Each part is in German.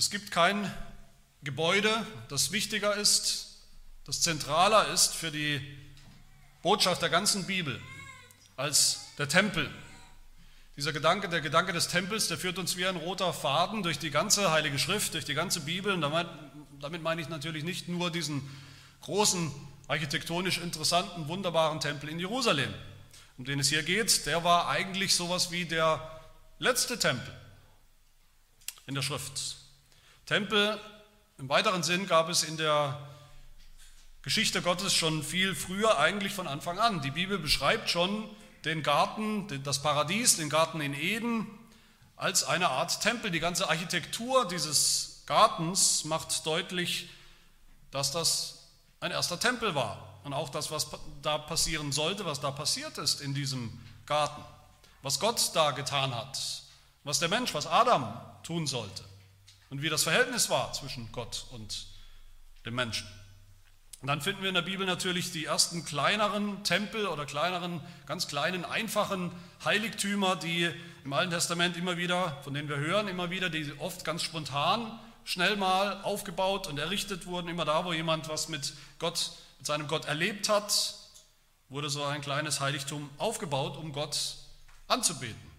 Es gibt kein Gebäude, das wichtiger ist, das zentraler ist für die Botschaft der ganzen Bibel als der Tempel. Dieser Gedanke, der Gedanke des Tempels, der führt uns wie ein roter Faden durch die ganze Heilige Schrift, durch die ganze Bibel. Und damit, damit meine ich natürlich nicht nur diesen großen, architektonisch interessanten, wunderbaren Tempel in Jerusalem, um den es hier geht. Der war eigentlich sowas wie der letzte Tempel in der Schrift. Tempel im weiteren Sinn gab es in der Geschichte Gottes schon viel früher, eigentlich von Anfang an. Die Bibel beschreibt schon den Garten, das Paradies, den Garten in Eden als eine Art Tempel. Die ganze Architektur dieses Gartens macht deutlich, dass das ein erster Tempel war. Und auch das, was da passieren sollte, was da passiert ist in diesem Garten. Was Gott da getan hat. Was der Mensch, was Adam tun sollte. Und wie das Verhältnis war zwischen Gott und dem Menschen. Und dann finden wir in der Bibel natürlich die ersten kleineren Tempel oder kleineren, ganz kleinen, einfachen Heiligtümer, die im Alten Testament immer wieder, von denen wir hören, immer wieder, die oft ganz spontan, schnell mal aufgebaut und errichtet wurden. Immer da, wo jemand was mit Gott, mit seinem Gott erlebt hat, wurde so ein kleines Heiligtum aufgebaut, um Gott anzubeten.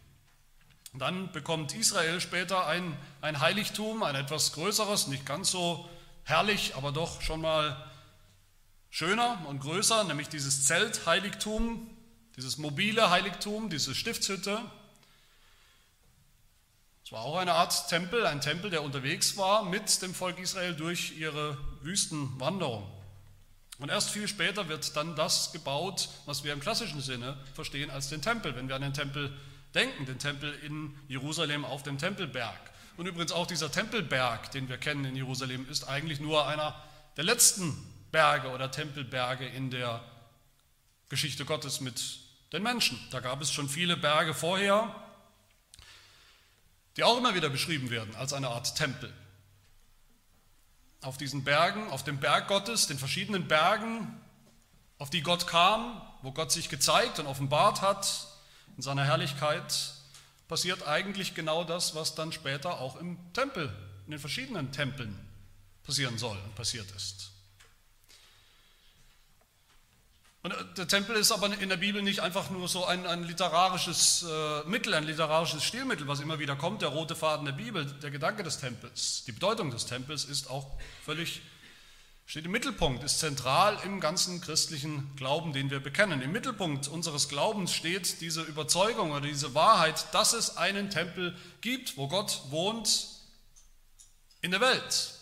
Dann bekommt Israel später ein, ein Heiligtum, ein etwas größeres, nicht ganz so herrlich, aber doch schon mal schöner und größer, nämlich dieses Zeltheiligtum, dieses mobile Heiligtum, diese Stiftshütte. Es war auch eine Art Tempel, ein Tempel, der unterwegs war mit dem Volk Israel durch ihre Wüstenwanderung. Und erst viel später wird dann das gebaut, was wir im klassischen Sinne verstehen als den Tempel, wenn wir an den Tempel denken, den Tempel in Jerusalem auf dem Tempelberg. Und übrigens auch dieser Tempelberg, den wir kennen in Jerusalem, ist eigentlich nur einer der letzten Berge oder Tempelberge in der Geschichte Gottes mit den Menschen. Da gab es schon viele Berge vorher, die auch immer wieder beschrieben werden als eine Art Tempel. Auf diesen Bergen, auf dem Berg Gottes, den verschiedenen Bergen, auf die Gott kam, wo Gott sich gezeigt und offenbart hat in seiner Herrlichkeit, passiert eigentlich genau das, was dann später auch im Tempel, in den verschiedenen Tempeln passieren soll und passiert ist. Und äh, der Tempel ist aber in der Bibel nicht einfach nur so ein, ein literarisches äh, Mittel, ein literarisches Stilmittel, was immer wieder kommt, der rote Faden der Bibel, der Gedanke des Tempels, die Bedeutung des Tempels ist auch völlig, steht im Mittelpunkt, ist zentral im ganzen christlichen Glauben, den wir bekennen. Im Mittelpunkt unseres Glaubens steht diese Überzeugung oder diese Wahrheit, dass es einen Tempel gibt, wo Gott wohnt in der Welt.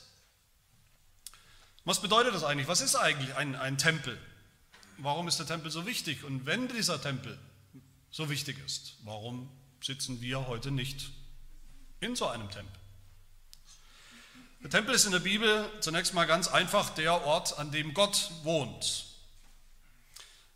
Was bedeutet das eigentlich? Was ist eigentlich ein, ein Tempel? warum ist der Tempel so wichtig? Und wenn dieser Tempel so wichtig ist, warum sitzen wir heute nicht in so einem Tempel? Der Tempel ist in der Bibel zunächst mal ganz einfach der Ort, an dem Gott wohnt.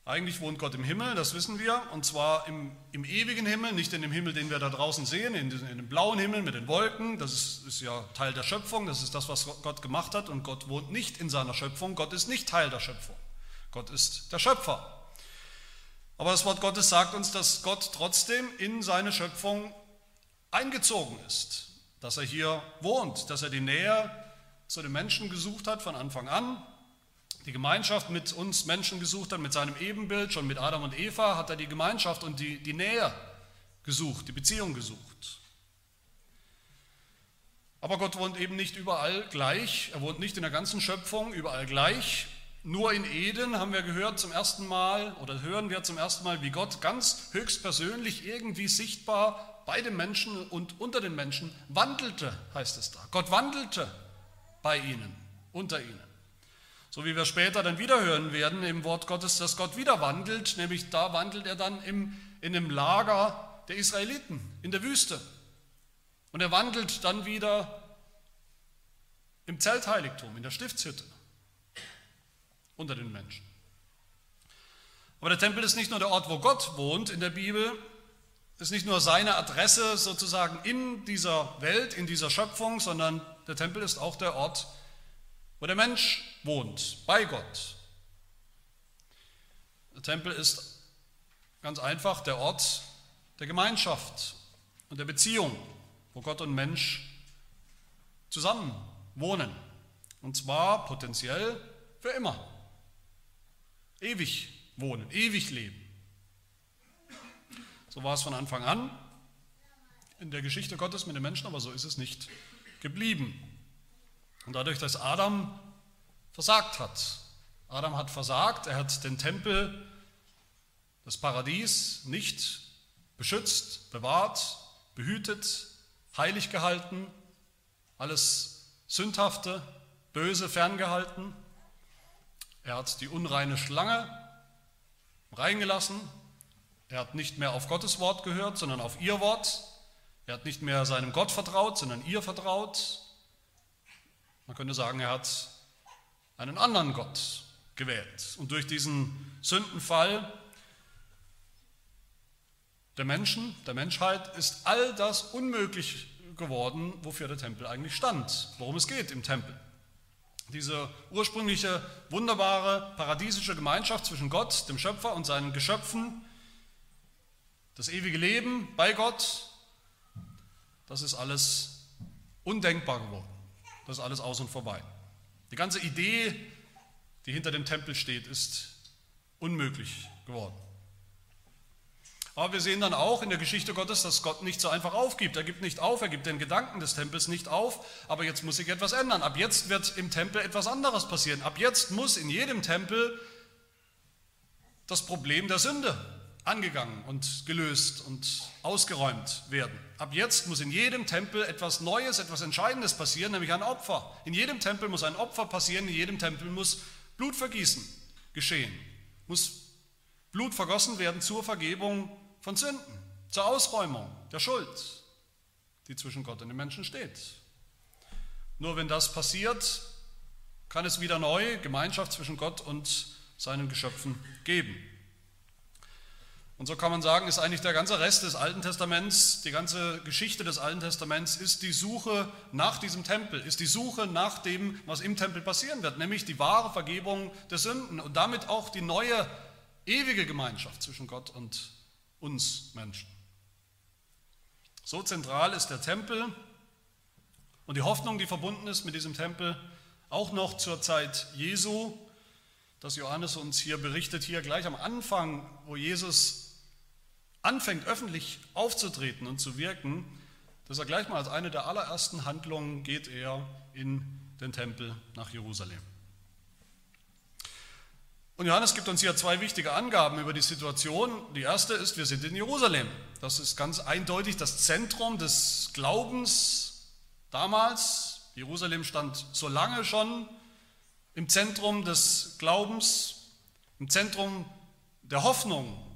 Eigentlich wohnt Gott im Himmel, das wissen wir, und zwar im, im ewigen Himmel, nicht in dem Himmel, den wir da draußen sehen, in, in dem blauen Himmel mit den Wolken. Das ist, ist ja Teil der Schöpfung, das ist das, was Gott gemacht hat, und Gott wohnt nicht in seiner Schöpfung, Gott ist nicht Teil der Schöpfung. Gott ist der Schöpfer. Aber das Wort Gottes sagt uns, dass Gott trotzdem in seine Schöpfung eingezogen ist, dass er hier wohnt, dass er die Nähe zu den Menschen gesucht hat von Anfang an, die Gemeinschaft mit uns Menschen gesucht hat, mit seinem Ebenbild, schon mit Adam und Eva hat er die Gemeinschaft und die, die Nähe gesucht, die Beziehung gesucht. Aber Gott wohnt eben nicht überall gleich, er wohnt nicht in der ganzen Schöpfung überall gleich, nur in Eden haben wir gehört zum ersten Mal oder hören wir zum ersten Mal, wie Gott ganz höchstpersönlich irgendwie sichtbar bei den Menschen und unter den Menschen wandelte, heißt es da. Gott wandelte bei ihnen, unter ihnen. So wie wir später dann wieder hören werden im Wort Gottes, dass Gott wieder wandelt, nämlich da wandelt er dann im, in dem Lager der Israeliten in der Wüste. Und er wandelt dann wieder im Zeltheiligtum, in der Stiftshütte unter den Menschen. Aber der Tempel ist nicht nur der Ort, wo Gott wohnt in der Bibel, ist nicht nur seine Adresse sozusagen in dieser Welt, in dieser Schöpfung, sondern der Tempel ist auch der Ort, wo der Mensch wohnt, bei Gott. Der Tempel ist ganz einfach der Ort der Gemeinschaft und der Beziehung, wo Gott und Mensch zusammen wohnen. Und zwar potenziell für immer. Ewig wohnen, ewig leben. So war es von Anfang an in der Geschichte Gottes mit den Menschen, aber so ist es nicht geblieben. Und dadurch, dass Adam versagt hat, Adam hat versagt, er hat den Tempel, das Paradies nicht beschützt, bewahrt, behütet, heilig gehalten, alles Sündhafte, Böse ferngehalten. Er hat die unreine Schlange reingelassen. Er hat nicht mehr auf Gottes Wort gehört, sondern auf ihr Wort. Er hat nicht mehr seinem Gott vertraut, sondern ihr vertraut. Man könnte sagen, er hat einen anderen Gott gewählt. Und durch diesen Sündenfall der Menschen, der Menschheit, ist all das unmöglich geworden, wofür der Tempel eigentlich stand, worum es geht im Tempel. Diese ursprüngliche, wunderbare, paradiesische Gemeinschaft zwischen Gott, dem Schöpfer und seinen Geschöpfen, das ewige Leben bei Gott, das ist alles undenkbar geworden. Das ist alles aus und vorbei. Die ganze Idee, die hinter dem Tempel steht, ist unmöglich geworden. Aber wir sehen dann auch in der Geschichte Gottes, dass Gott nicht so einfach aufgibt. Er gibt nicht auf, er gibt den Gedanken des Tempels nicht auf, aber jetzt muss sich etwas ändern. Ab jetzt wird im Tempel etwas anderes passieren. Ab jetzt muss in jedem Tempel das Problem der Sünde angegangen und gelöst und ausgeräumt werden. Ab jetzt muss in jedem Tempel etwas Neues, etwas Entscheidendes passieren, nämlich ein Opfer. In jedem Tempel muss ein Opfer passieren, in jedem Tempel muss Blutvergießen geschehen, muss Blut vergossen werden zur Vergebung von Sünden, zur Ausräumung der Schuld, die zwischen Gott und den Menschen steht. Nur wenn das passiert, kann es wieder neu Gemeinschaft zwischen Gott und seinen Geschöpfen geben. Und so kann man sagen, ist eigentlich der ganze Rest des Alten Testaments, die ganze Geschichte des Alten Testaments, ist die Suche nach diesem Tempel, ist die Suche nach dem, was im Tempel passieren wird, nämlich die wahre Vergebung der Sünden und damit auch die neue ewige Gemeinschaft zwischen Gott und uns Menschen. So zentral ist der Tempel und die Hoffnung, die verbunden ist mit diesem Tempel, auch noch zur Zeit Jesu, dass Johannes uns hier berichtet, hier gleich am Anfang, wo Jesus anfängt öffentlich aufzutreten und zu wirken, dass er gleich mal als eine der allerersten Handlungen geht er in den Tempel nach Jerusalem. Und Johannes gibt uns hier zwei wichtige Angaben über die Situation. Die erste ist, wir sind in Jerusalem. Das ist ganz eindeutig das Zentrum des Glaubens damals. Jerusalem stand so lange schon im Zentrum des Glaubens, im Zentrum der Hoffnung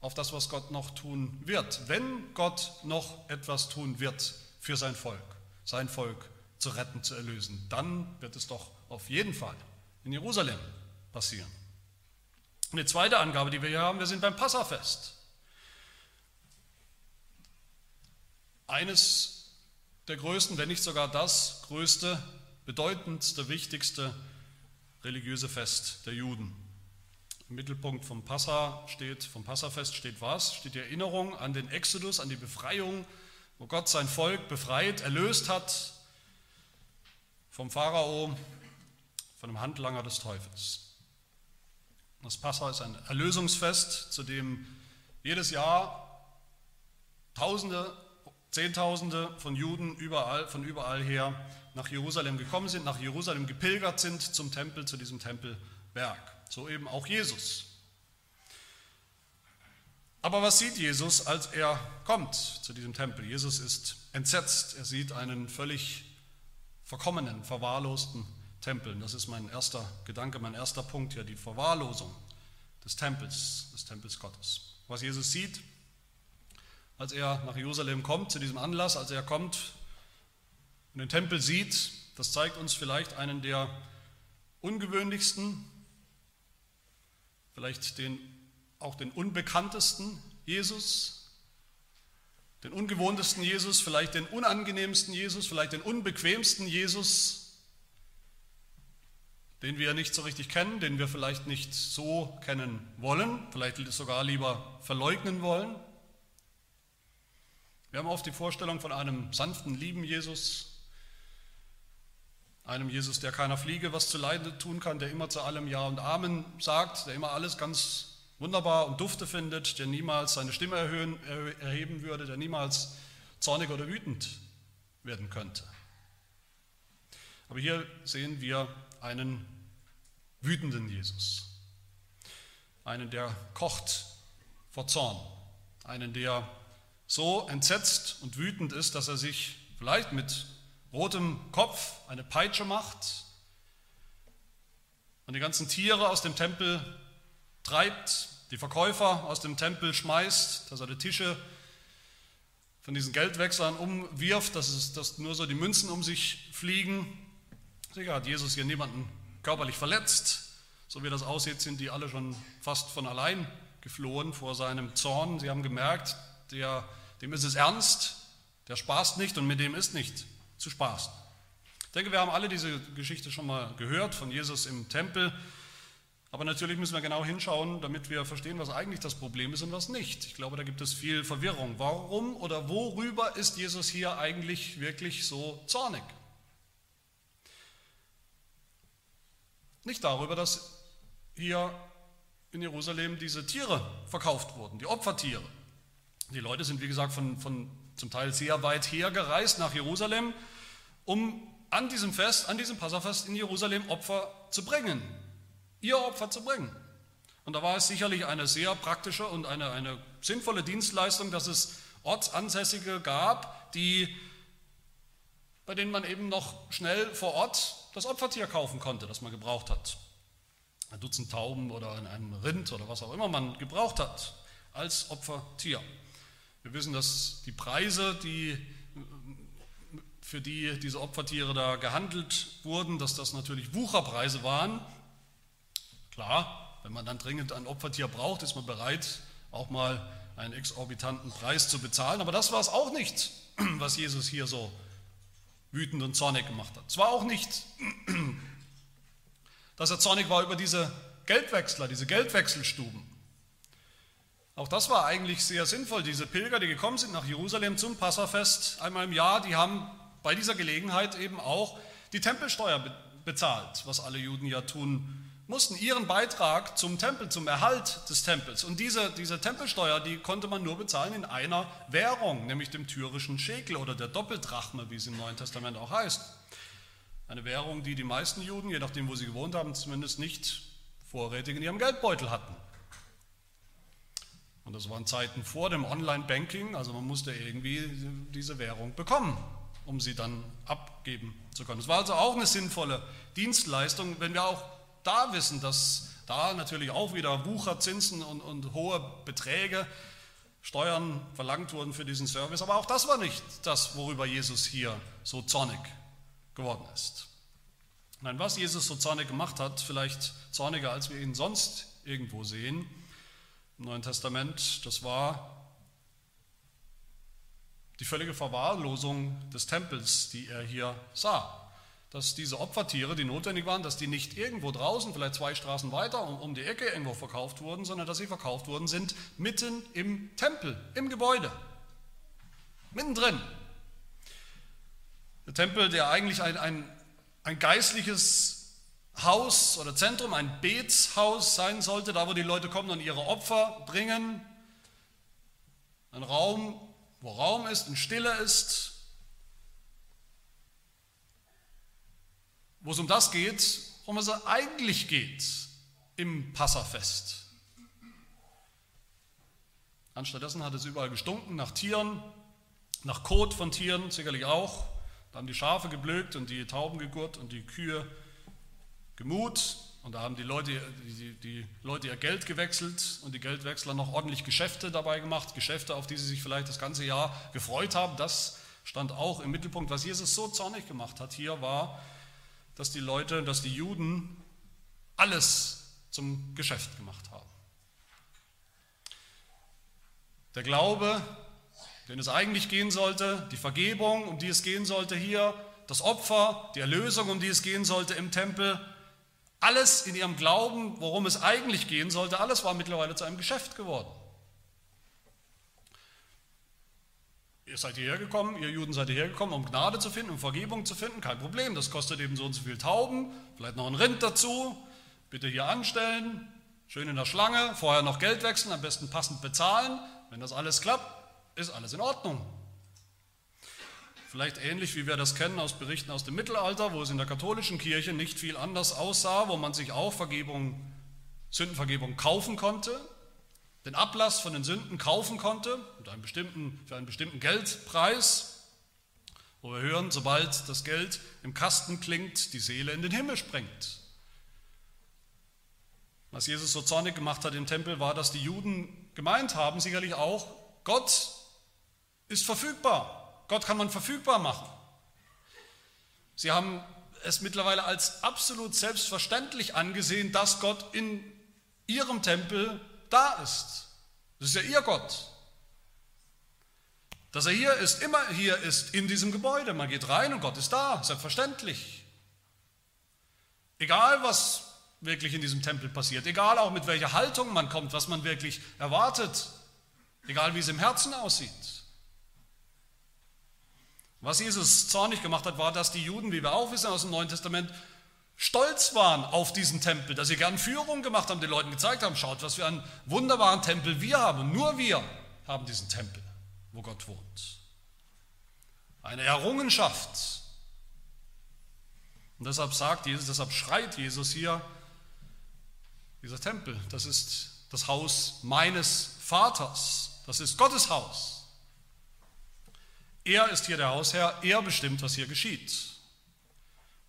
auf das, was Gott noch tun wird. Wenn Gott noch etwas tun wird für sein Volk, sein Volk zu retten, zu erlösen, dann wird es doch auf jeden Fall in Jerusalem passieren. Die zweite Angabe, die wir hier haben, wir sind beim Passafest. Eines der größten, wenn nicht sogar das größte, bedeutendste, wichtigste religiöse Fest der Juden. Im Mittelpunkt vom Passa steht, vom Passafest steht was? Steht die Erinnerung an den Exodus, an die Befreiung, wo Gott sein Volk befreit, erlöst hat vom Pharao, von dem Handlanger des Teufels. Das Passa ist ein Erlösungsfest, zu dem jedes Jahr Tausende, Zehntausende von Juden überall, von überall her nach Jerusalem gekommen sind, nach Jerusalem gepilgert sind zum Tempel, zu diesem Tempelberg. So eben auch Jesus. Aber was sieht Jesus, als er kommt zu diesem Tempel? Jesus ist entsetzt. Er sieht einen völlig verkommenen, verwahrlosten Tempeln. Das ist mein erster Gedanke, mein erster Punkt hier, die Verwahrlosung des Tempels, des Tempels Gottes. Was Jesus sieht, als er nach Jerusalem kommt, zu diesem Anlass, als er kommt und den Tempel sieht, das zeigt uns vielleicht einen der ungewöhnlichsten, vielleicht den, auch den unbekanntesten Jesus, den ungewohntesten Jesus, vielleicht den unangenehmsten Jesus, vielleicht den unbequemsten Jesus, den wir nicht so richtig kennen, den wir vielleicht nicht so kennen wollen, vielleicht sogar lieber verleugnen wollen. Wir haben oft die Vorstellung von einem sanften, lieben Jesus, einem Jesus, der keiner Fliege was zu leiden tun kann, der immer zu allem Ja und Amen sagt, der immer alles ganz wunderbar und dufte findet, der niemals seine Stimme erhöhen, erheben würde, der niemals zornig oder wütend werden könnte. Aber hier sehen wir einen wütenden Jesus, einen, der kocht vor Zorn, einen, der so entsetzt und wütend ist, dass er sich vielleicht mit rotem Kopf eine Peitsche macht und die ganzen Tiere aus dem Tempel treibt, die Verkäufer aus dem Tempel schmeißt, dass er die Tische von diesen Geldwechseln umwirft, dass, es, dass nur so die Münzen um sich fliegen. Sicher hat Jesus hier niemanden körperlich verletzt. So wie das aussieht, sind die alle schon fast von allein geflohen vor seinem Zorn. Sie haben gemerkt, der, dem ist es ernst, der spaßt nicht und mit dem ist nicht zu spaßen. Ich denke, wir haben alle diese Geschichte schon mal gehört von Jesus im Tempel. Aber natürlich müssen wir genau hinschauen, damit wir verstehen, was eigentlich das Problem ist und was nicht. Ich glaube, da gibt es viel Verwirrung. Warum oder worüber ist Jesus hier eigentlich wirklich so zornig? Nicht darüber, dass hier in Jerusalem diese Tiere verkauft wurden, die Opfertiere. Die Leute sind, wie gesagt, von, von zum Teil sehr weit hergereist nach Jerusalem, um an diesem Fest, an diesem Passafest in Jerusalem Opfer zu bringen, ihr Opfer zu bringen. Und da war es sicherlich eine sehr praktische und eine, eine sinnvolle Dienstleistung, dass es Ortsansässige gab, die, bei denen man eben noch schnell vor Ort das Opfertier kaufen konnte, das man gebraucht hat. Ein Dutzend Tauben oder ein Rind oder was auch immer man gebraucht hat als Opfertier. Wir wissen, dass die Preise, die, für die diese Opfertiere da gehandelt wurden, dass das natürlich Wucherpreise waren. Klar, wenn man dann dringend ein Opfertier braucht, ist man bereit, auch mal einen exorbitanten Preis zu bezahlen. Aber das war es auch nicht, was Jesus hier so wütend und zornig gemacht hat. Es war auch nicht, dass er zornig war über diese Geldwechsler, diese Geldwechselstuben. Auch das war eigentlich sehr sinnvoll. Diese Pilger, die gekommen sind nach Jerusalem zum Passafest einmal im Jahr, die haben bei dieser Gelegenheit eben auch die Tempelsteuer bezahlt, was alle Juden ja tun mussten, ihren Beitrag zum Tempel, zum Erhalt des Tempels. Und diese, diese Tempelsteuer, die konnte man nur bezahlen in einer Währung, nämlich dem tyrischen Schekel oder der Doppeldrachme, wie es im Neuen Testament auch heißt. Eine Währung, die die meisten Juden, je nachdem, wo sie gewohnt haben, zumindest nicht vorrätig in ihrem Geldbeutel hatten. Und das waren Zeiten vor dem Online-Banking, also man musste irgendwie diese Währung bekommen, um sie dann abgeben zu können. Es war also auch eine sinnvolle Dienstleistung, wenn wir auch da wissen, dass da natürlich auch wieder Wucherzinsen und, und hohe Beträge, Steuern verlangt wurden für diesen Service. Aber auch das war nicht das, worüber Jesus hier so zornig geworden ist. Nein, was Jesus so zornig gemacht hat, vielleicht zorniger, als wir ihn sonst irgendwo sehen, im Neuen Testament, das war die völlige Verwahrlosung des Tempels, die er hier sah. Dass diese Opfertiere, die notwendig waren, dass die nicht irgendwo draußen, vielleicht zwei Straßen weiter, um, die Ecke irgendwo verkauft wurden, sondern dass sie verkauft worden sind mitten im Tempel, im Gebäude, mittendrin. Der Tempel, der eigentlich ein, ein, ein geistliches Haus oder Zentrum, ein Betshaus sein sollte, da wo die Leute kommen und ihre Opfer bringen. Ein Raum, wo Raum ist und Stille ist. Wo es um das geht, worum es eigentlich geht im Passafest. Anstattdessen hat es überall gestunken nach Tieren, nach Kot von Tieren sicherlich auch. Da haben die Schafe geblökt und die Tauben gegurt und die Kühe Gemut und da haben die Leute, die, die Leute ihr Geld gewechselt und die Geldwechsler noch ordentlich Geschäfte dabei gemacht, Geschäfte, auf die sie sich vielleicht das ganze Jahr gefreut haben. Das stand auch im Mittelpunkt. Was Jesus so zornig gemacht hat hier war, dass die Leute, dass die Juden alles zum Geschäft gemacht haben. Der Glaube, den es eigentlich gehen sollte, die Vergebung, um die es gehen sollte hier, das Opfer, die Erlösung, um die es gehen sollte im Tempel, alles in ihrem Glauben, worum es eigentlich gehen sollte, alles war mittlerweile zu einem Geschäft geworden. ihr seid hierher gekommen, ihr Juden seid hierher gekommen, um Gnade zu finden, um Vergebung zu finden, kein Problem, das kostet eben so und so viel Tauben, vielleicht noch ein Rind dazu, bitte hier anstellen, schön in der Schlange, vorher noch Geld wechseln, am besten passend bezahlen, wenn das alles klappt, ist alles in Ordnung. Vielleicht ähnlich wie wir das kennen aus Berichten aus dem Mittelalter, wo es in der katholischen Kirche nicht viel anders aussah, wo man sich auch Vergebung, Sündenvergebung kaufen konnte, den Ablass von den Sünden kaufen konnte einen bestimmten, für einen bestimmten Geldpreis, wo wir hören, sobald das Geld im Kasten klingt, die Seele in den Himmel springt. Was Jesus so zornig gemacht hat im Tempel, war, dass die Juden gemeint haben, sicherlich auch, Gott ist verfügbar. Gott kann man verfügbar machen. Sie haben es mittlerweile als absolut selbstverständlich angesehen, dass Gott in ihrem Tempel da ist. Das ist ja ihr Gott. Dass er hier ist, immer hier ist, in diesem Gebäude. Man geht rein und Gott ist da, selbstverständlich. Egal, was wirklich in diesem Tempel passiert, egal auch mit welcher Haltung man kommt, was man wirklich erwartet, egal wie es im Herzen aussieht. Was Jesus zornig gemacht hat, war, dass die Juden, wie wir auch wissen aus dem Neuen Testament, stolz waren auf diesen Tempel, dass sie gern Führung gemacht haben, den Leuten gezeigt haben, schaut, was für einen wunderbaren Tempel wir haben. Nur wir haben diesen Tempel, wo Gott wohnt. Eine Errungenschaft. Und deshalb sagt Jesus, deshalb schreit Jesus hier, dieser Tempel, das ist das Haus meines Vaters, das ist Gottes Haus. Er ist hier der Hausherr, er bestimmt, was hier geschieht.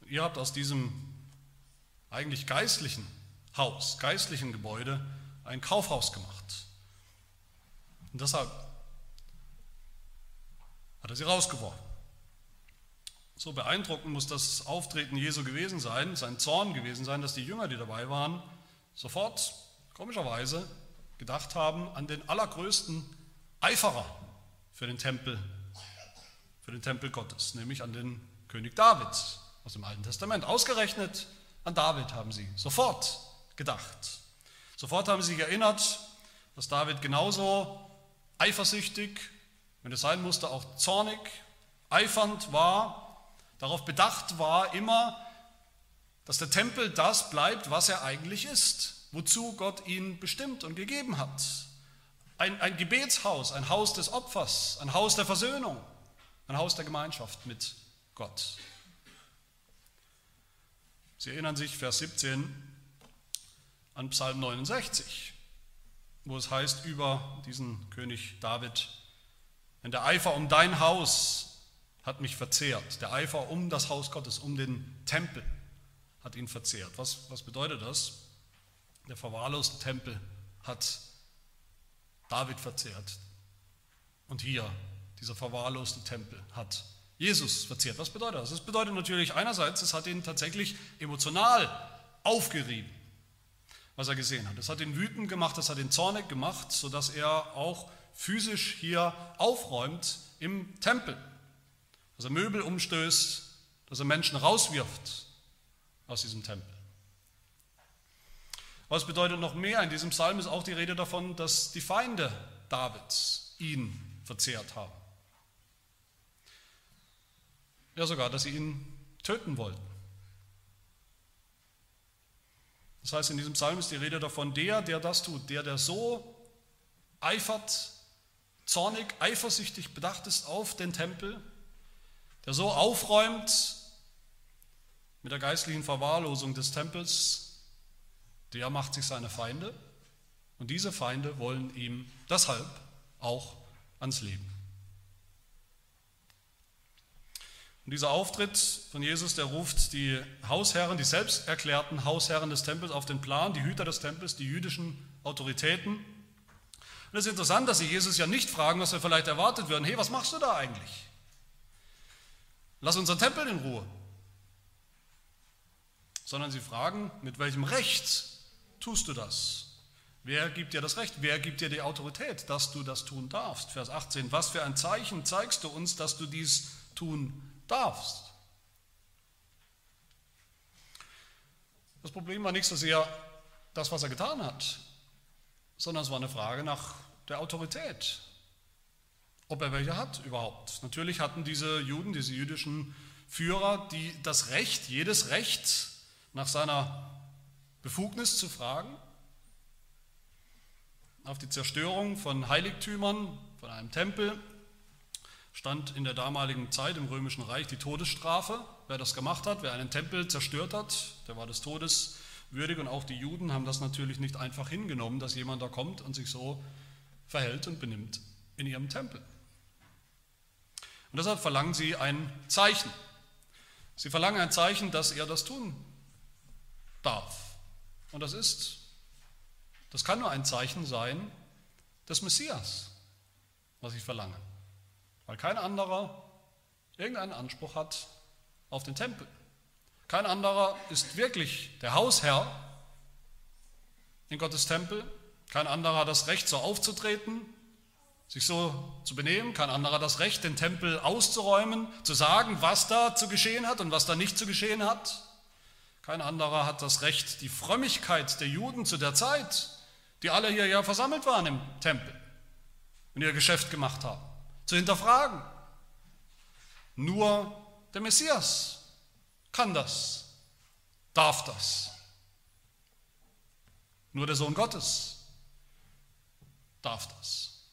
ihr habt aus diesem eigentlich geistlichen Haus, geistlichen Gebäude ein Kaufhaus gemacht. Und deshalb hat er sie rausgeworfen. So beeindruckend muss das Auftreten Jesu gewesen sein, sein Zorn gewesen sein, dass die Jünger, die dabei waren, sofort, komischerweise, gedacht haben an den allergrößten Eiferer für den Tempel für den Tempel Gottes, nämlich an den König David aus dem Alten Testament. Ausgerechnet an David haben sie sofort gedacht. Sofort haben sie sich erinnert, dass David genauso eifersüchtig, wenn es sein musste, auch zornig, eifernd war, darauf bedacht war, immer, dass der Tempel das bleibt, was er eigentlich ist, wozu Gott ihn bestimmt und gegeben hat. Ein, ein Gebetshaus, ein Haus des Opfers, ein Haus der Versöhnung. Ein Haus der Gemeinschaft mit Gott. Sie erinnern sich, Vers 17, an Psalm 69, wo es heißt über diesen König David, denn der Eifer um dein Haus hat mich verzehrt. Der Eifer um das Haus Gottes, um den Tempel hat ihn verzehrt. Was, was bedeutet das? Der verwahrloste Tempel hat David verzehrt. Und hier dieser verwahrloste Tempel, hat Jesus verzehrt. Was bedeutet das? Das bedeutet natürlich einerseits, es hat ihn tatsächlich emotional aufgerieben, was er gesehen hat. Es hat ihn wütend gemacht, es hat ihn zornig gemacht, sodass er auch physisch hier aufräumt im Tempel. Dass er Möbel umstößt, dass er Menschen rauswirft aus diesem Tempel. Was bedeutet noch mehr? In diesem Psalm ist auch die Rede davon, dass die Feinde Davids ihn verzehrt haben. Ja, sogar, dass sie ihn töten wollten. Das heißt, in diesem Psalm ist die Rede davon, der, der das tut, der, der so eifert, zornig, eifersüchtig bedacht ist auf den Tempel, der so aufräumt mit der geistlichen Verwahrlosung des Tempels, der macht sich seine Feinde und diese Feinde wollen ihm deshalb auch ans Leben. Und dieser Auftritt von Jesus, der ruft die Hausherren, die selbst erklärten Hausherren des Tempels auf den Plan, die Hüter des Tempels, die jüdischen Autoritäten. Und es ist interessant, dass sie Jesus ja nicht fragen, was wir vielleicht erwartet würden. Hey, was machst du da eigentlich? Lass unseren Tempel in Ruhe. Sondern sie fragen, mit welchem Recht tust du das? Wer gibt dir das Recht? Wer gibt dir die Autorität, dass du das tun darfst? Vers 18. Was für ein Zeichen zeigst du uns, dass du dies tun darfst? Das Problem war nicht so sehr das, was er getan hat, sondern es war eine Frage nach der Autorität. ob er welche hat überhaupt. Natürlich hatten diese Juden, diese jüdischen Führer, die das Recht, jedes Recht nach seiner Befugnis zu fragen, auf die Zerstörung von Heiligtümern, von einem Tempel, stand in der damaligen Zeit im Römischen Reich die Todesstrafe. Wer das gemacht hat, wer einen Tempel zerstört hat, der war des Todes würdig und auch die Juden haben das natürlich nicht einfach hingenommen, dass jemand da kommt und sich so verhält und benimmt in ihrem Tempel. Und deshalb verlangen sie ein Zeichen. Sie verlangen ein Zeichen, dass er das tun darf. Und das ist, das kann nur ein Zeichen sein des Messias, was sie verlangen. Weil kein anderer irgendeinen Anspruch hat auf den Tempel. Kein anderer ist wirklich der Hausherr in Gottes Tempel. Kein anderer hat das Recht, so aufzutreten, sich so zu benehmen. Kein anderer hat das Recht, den Tempel auszuräumen, zu sagen, was da zu geschehen hat und was da nicht zu geschehen hat. Kein anderer hat das Recht, die Frömmigkeit der Juden zu der Zeit, die alle hier ja versammelt waren im Tempel und ihr Geschäft gemacht haben, zu hinterfragen. Nur der Messias kann das, darf das. Nur der Sohn Gottes darf das.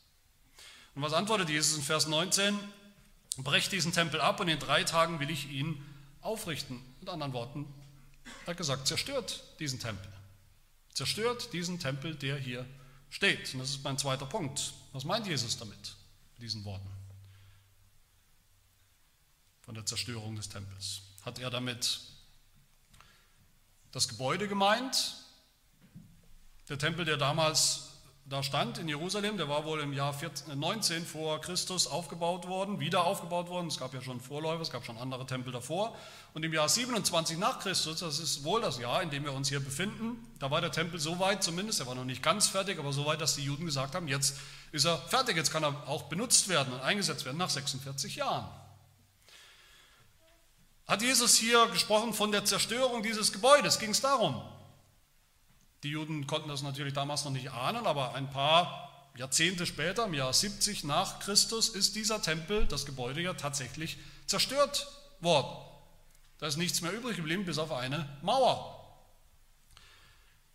Und was antwortet Jesus in Vers 19? Brecht diesen Tempel ab und in drei Tagen will ich ihn aufrichten. Mit anderen Worten, er hat gesagt, zerstört diesen Tempel. Zerstört diesen Tempel, der hier steht. Und das ist mein zweiter Punkt. Was meint Jesus damit, mit diesen Worten? Von der Zerstörung des Tempels. Hat er damit das Gebäude gemeint? Der Tempel, der damals da stand in Jerusalem, der war wohl im Jahr 19 vor Christus aufgebaut worden, wieder aufgebaut worden. Es gab ja schon Vorläufer, es gab schon andere Tempel davor. Und im Jahr 27 nach Christus, das ist wohl das Jahr, in dem wir uns hier befinden, da war der Tempel so weit zumindest, er war noch nicht ganz fertig, aber so weit, dass die Juden gesagt haben, jetzt ist er fertig, jetzt kann er auch benutzt werden und eingesetzt werden nach 46 Jahren. Hat Jesus hier gesprochen von der Zerstörung dieses Gebäudes? Ging es darum? Die Juden konnten das natürlich damals noch nicht ahnen, aber ein paar Jahrzehnte später, im Jahr 70 nach Christus, ist dieser Tempel, das Gebäude ja tatsächlich zerstört worden. Da ist nichts mehr übrig geblieben, bis auf eine Mauer.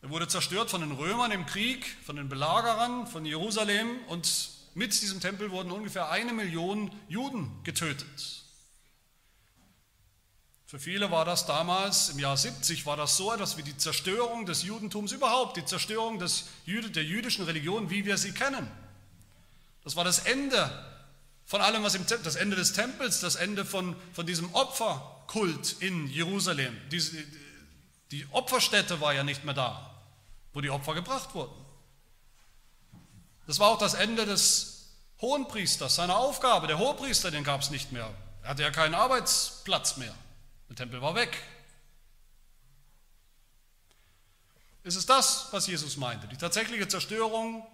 Er wurde zerstört von den Römern im Krieg, von den Belagerern von Jerusalem und mit diesem Tempel wurden ungefähr eine Million Juden getötet. Für viele war das damals, im Jahr 70, war das so etwas wie die Zerstörung des Judentums überhaupt, die Zerstörung des, der jüdischen Religion, wie wir sie kennen. Das war das Ende von allem, was im Tempel, das Ende des Tempels, das Ende von, von diesem Opferkult in Jerusalem. Die, die Opferstätte war ja nicht mehr da, wo die Opfer gebracht wurden. Das war auch das Ende des Hohenpriesters, seiner Aufgabe. Der Hohepriester, den gab es nicht mehr. Er hatte ja keinen Arbeitsplatz mehr. Der Tempel war weg. Ist es das, was Jesus meinte? Die tatsächliche Zerstörung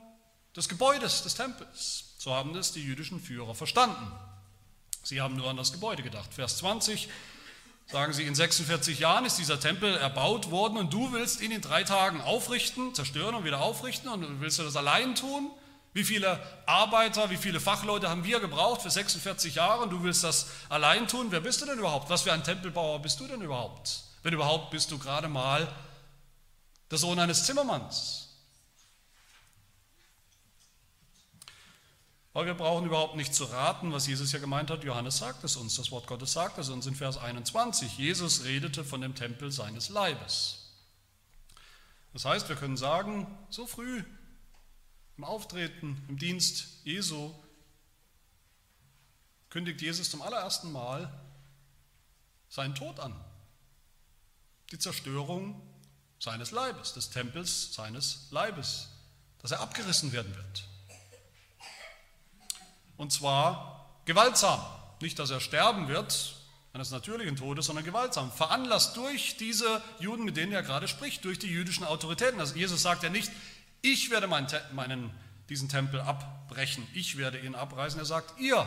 des Gebäudes, des Tempels. So haben es die jüdischen Führer verstanden. Sie haben nur an das Gebäude gedacht. Vers 20 sagen sie, in 46 Jahren ist dieser Tempel erbaut worden und du willst ihn in drei Tagen aufrichten, zerstören und wieder aufrichten und willst du das allein tun? Wie viele Arbeiter, wie viele Fachleute haben wir gebraucht für 46 Jahre und du willst das allein tun? Wer bist du denn überhaupt? Was für ein Tempelbauer bist du denn überhaupt? Wenn überhaupt bist du gerade mal der Sohn eines Zimmermanns. Aber wir brauchen überhaupt nicht zu raten, was Jesus ja gemeint hat. Johannes sagt es uns, das Wort Gottes sagt es uns in Vers 21. Jesus redete von dem Tempel seines Leibes. Das heißt, wir können sagen, so früh im Auftreten, im Dienst Jesu kündigt Jesus zum allerersten Mal seinen Tod an. Die Zerstörung seines Leibes, des Tempels seines Leibes, dass er abgerissen werden wird. Und zwar gewaltsam. Nicht, dass er sterben wird eines natürlichen Todes, sondern gewaltsam. Veranlasst durch diese Juden, mit denen er gerade spricht, durch die jüdischen Autoritäten. Also Jesus sagt ja nicht, ich werde meinen, meinen, diesen Tempel abbrechen, ich werde ihn abreißen. Er sagt, ihr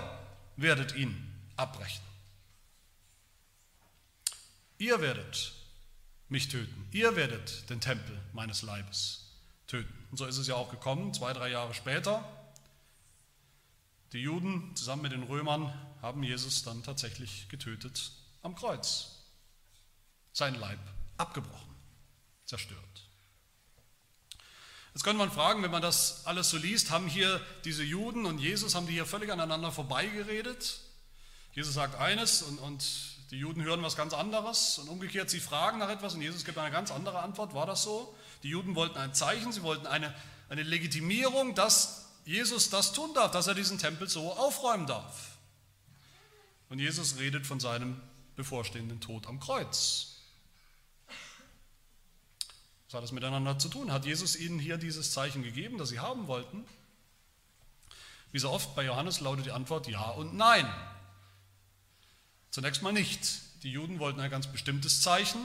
werdet ihn abbrechen. Ihr werdet mich töten. Ihr werdet den Tempel meines Leibes töten. Und so ist es ja auch gekommen, zwei, drei Jahre später. Die Juden zusammen mit den Römern haben Jesus dann tatsächlich getötet am Kreuz. Sein Leib abgebrochen, zerstört. Jetzt könnte man fragen, wenn man das alles so liest, haben hier diese Juden und Jesus, haben die hier völlig aneinander vorbeigeredet? Jesus sagt eines und, und die Juden hören was ganz anderes und umgekehrt, sie fragen nach etwas und Jesus gibt eine ganz andere Antwort. War das so? Die Juden wollten ein Zeichen, sie wollten eine, eine Legitimierung, dass Jesus das tun darf, dass er diesen Tempel so aufräumen darf. Und Jesus redet von seinem bevorstehenden Tod am Kreuz. Was hat das miteinander zu tun? Hat Jesus ihnen hier dieses Zeichen gegeben, das sie haben wollten? Wie so oft bei Johannes lautet die Antwort ja und nein. Zunächst mal nicht. Die Juden wollten ein ganz bestimmtes Zeichen.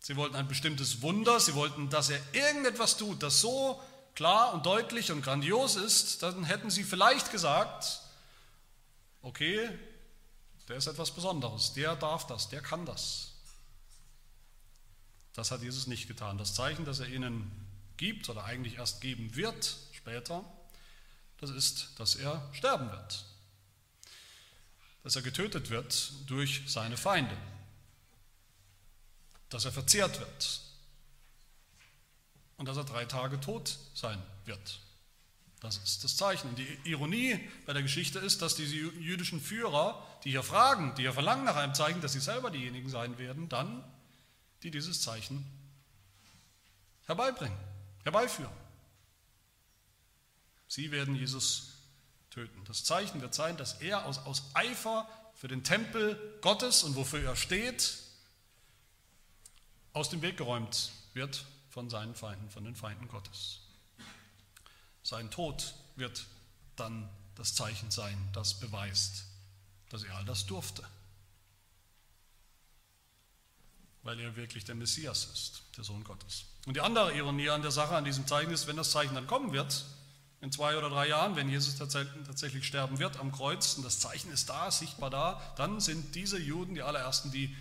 Sie wollten ein bestimmtes Wunder. Sie wollten, dass er irgendetwas tut, das so klar und deutlich und grandios ist. Dann hätten sie vielleicht gesagt, okay, der ist etwas Besonderes. Der darf das, der kann das. Das hat Jesus nicht getan. Das Zeichen, das er ihnen gibt oder eigentlich erst geben wird später, das ist, dass er sterben wird. Dass er getötet wird durch seine Feinde. Dass er verzehrt wird. Und dass er drei Tage tot sein wird. Das ist das Zeichen. Und die Ironie bei der Geschichte ist, dass diese jüdischen Führer, die hier fragen, die hier verlangen nach einem Zeichen, dass sie selber diejenigen sein werden, dann die dieses Zeichen herbeibringen, herbeiführen. Sie werden Jesus töten. Das Zeichen wird sein, dass er aus, aus Eifer für den Tempel Gottes und wofür er steht, aus dem Weg geräumt wird von seinen Feinden, von den Feinden Gottes. Sein Tod wird dann das Zeichen sein, das beweist, dass er all das durfte weil er wirklich der Messias ist, der Sohn Gottes. Und die andere Ironie an der Sache, an diesem Zeichen ist, wenn das Zeichen dann kommen wird, in zwei oder drei Jahren, wenn Jesus tatsächlich sterben wird am Kreuz und das Zeichen ist da, sichtbar da, dann sind diese Juden die allerersten, die